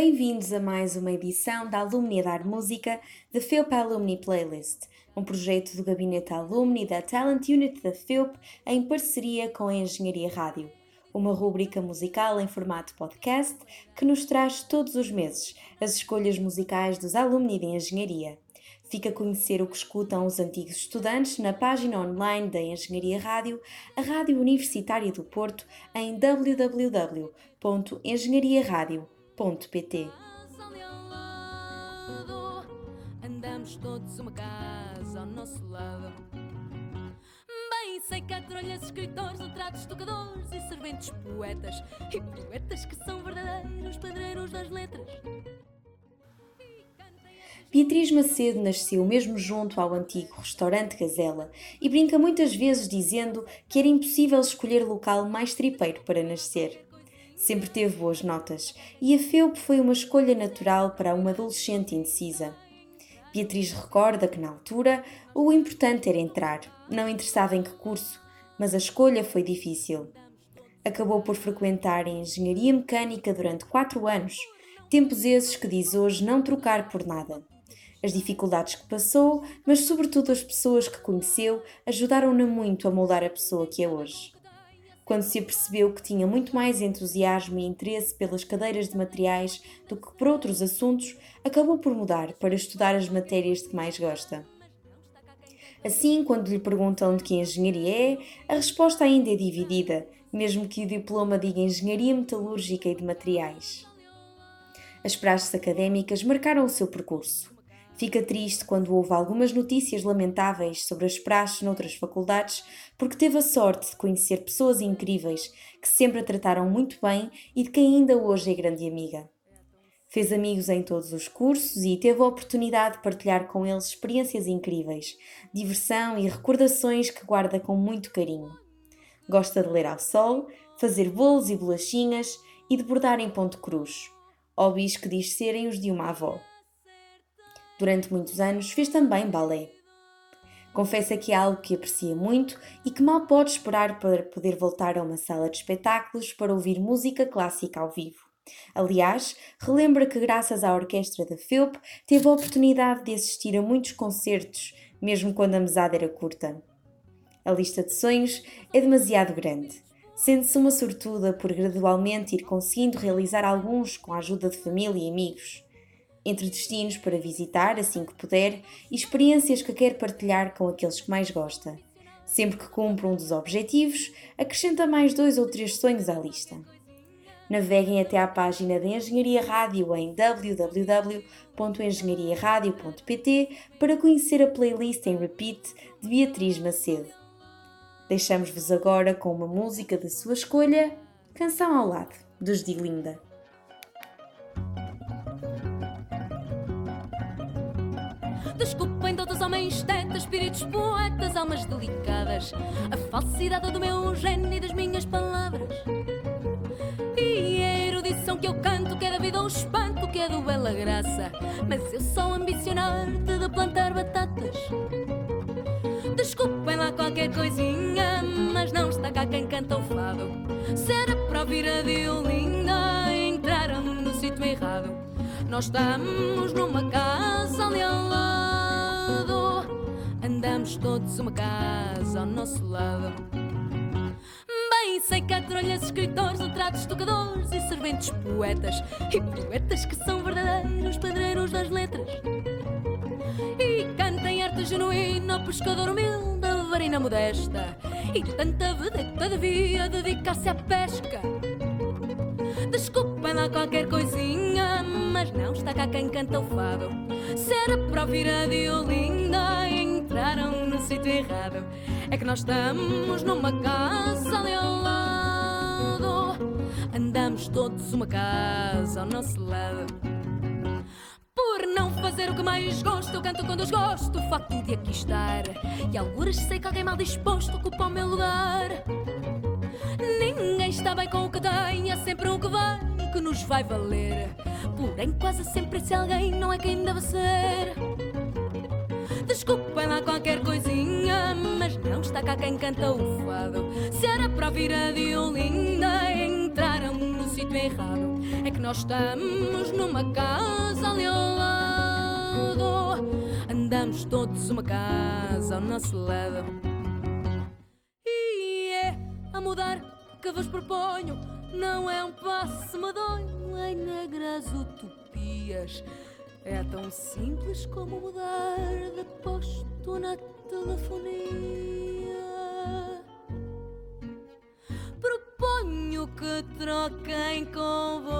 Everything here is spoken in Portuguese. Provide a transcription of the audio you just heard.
Bem-vindos a mais uma edição da Alumni Dar Música da FEUP Alumni Playlist, um projeto do Gabinete Alumni da Talent Unit da FEUP em parceria com a Engenharia Rádio. Uma rúbrica musical em formato podcast que nos traz todos os meses as escolhas musicais dos alumni de Engenharia. Fica a conhecer o que escutam os antigos estudantes na página online da Engenharia Rádio, a Rádio Universitária do Porto, em www.engenhariaradio.com pt Andamos todos uma casa ao nosso lado. Bem, sei que há trolhas, escritores, letrados, tocadores e serventes poetas. E poetas que são verdadeiros padreiros das letras. Beatriz Macedo nasceu mesmo junto ao antigo restaurante Gazela e brinca muitas vezes dizendo que era impossível escolher local mais tripeiro para nascer. Sempre teve boas notas e a FEUP foi uma escolha natural para uma adolescente indecisa. Beatriz recorda que, na altura, o importante era entrar, não interessava em que curso, mas a escolha foi difícil. Acabou por frequentar engenharia mecânica durante quatro anos, tempos esses que diz hoje não trocar por nada. As dificuldades que passou, mas sobretudo as pessoas que conheceu, ajudaram-na muito a moldar a pessoa que é hoje quando se apercebeu que tinha muito mais entusiasmo e interesse pelas cadeiras de materiais do que por outros assuntos, acabou por mudar para estudar as matérias de que mais gosta. Assim, quando lhe perguntam de que engenharia é, a resposta ainda é dividida, mesmo que o diploma diga Engenharia Metalúrgica e de Materiais. As praxes académicas marcaram o seu percurso. Fica triste quando houve algumas notícias lamentáveis sobre as praxes noutras faculdades, porque teve a sorte de conhecer pessoas incríveis que sempre a trataram muito bem e de quem ainda hoje é grande amiga. Fez amigos em todos os cursos e teve a oportunidade de partilhar com eles experiências incríveis, diversão e recordações que guarda com muito carinho. Gosta de ler ao sol, fazer bolos e bolachinhas e de bordar em ponto cruz, hobbies que diz serem os de uma avó. Durante muitos anos fez também balé. Confessa que é algo que aprecia muito e que mal pode esperar para poder voltar a uma sala de espetáculos para ouvir música clássica ao vivo. Aliás, relembra que, graças à orquestra da FEUP, teve a oportunidade de assistir a muitos concertos, mesmo quando a mesada era curta. A lista de sonhos é demasiado grande. Sente-se uma sortuda por gradualmente ir conseguindo realizar alguns com a ajuda de família e amigos entre destinos para visitar assim que puder e experiências que quer partilhar com aqueles que mais gosta. Sempre que cumpre um dos objetivos, acrescenta mais dois ou três sonhos à lista. Naveguem até à página da Engenharia Rádio em www.engenhariaradio.pt para conhecer a playlist em repeat de Beatriz Macedo. Deixamos-vos agora com uma música da sua escolha, Canção ao Lado, dos Dilinda. Desculpem todos os homens tetas, espíritos poetas, almas delicadas. A falsidade do meu gênio e das minhas palavras. E a erudição que eu canto, que é da vida ou espanto, que é do bela graça. Mas eu sou ambicionar-te de plantar batatas. Desculpem lá qualquer coisinha, mas não está cá quem canta o fado. Se era para ouvir a violinda, entraram no sítio errado? Nós estamos numa casa Andamos todos uma casa ao nosso lado. Bem, sei que há trolhas, escritores, letrados, tocadores e serventes poetas. E poetas que são verdadeiros padreiros das letras. E cantem arte genuína, pescador humilde, varina modesta. E tanta vedeta devia dedicar-se à pesca. Desculpem lá qualquer coisinha, mas não está cá quem canta o fado. Se era para ouvir a violinda, errado. É que nós estamos numa casa ali ao lado. Andamos todos uma casa ao nosso lado. Por não fazer o que mais gosto, eu canto quando os gosto, o facto de aqui estar. E algures sei que alguém mal disposto ocupa o meu lugar. Ninguém está bem com o que tem, há sempre um que vem que nos vai valer. Porém, quase sempre se alguém não é quem deve ser. Desculpem lá qualquer coisinha, mas não está cá quem canta o fado. Se era para ouvir a violinda, entraram no sítio errado. É que nós estamos numa casa ali ao lado. Andamos todos uma casa ao nosso lado. E é a mudar que vos proponho, não é um passo medonho em negras utopias. É tão simples como mudar de posto na telefonia. Proponho que troquem convosco